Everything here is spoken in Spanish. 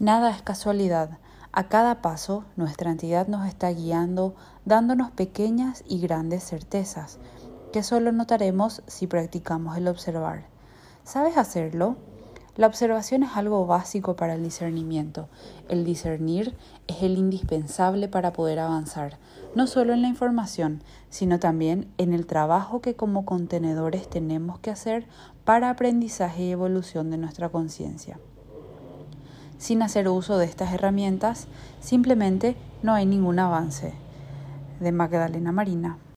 Nada es casualidad. A cada paso, nuestra entidad nos está guiando, dándonos pequeñas y grandes certezas, que solo notaremos si practicamos el observar. ¿Sabes hacerlo? La observación es algo básico para el discernimiento. El discernir es el indispensable para poder avanzar, no solo en la información, sino también en el trabajo que como contenedores tenemos que hacer para aprendizaje y evolución de nuestra conciencia sin hacer uso de estas herramientas, simplemente no hay ningún avance. De Magdalena Marina.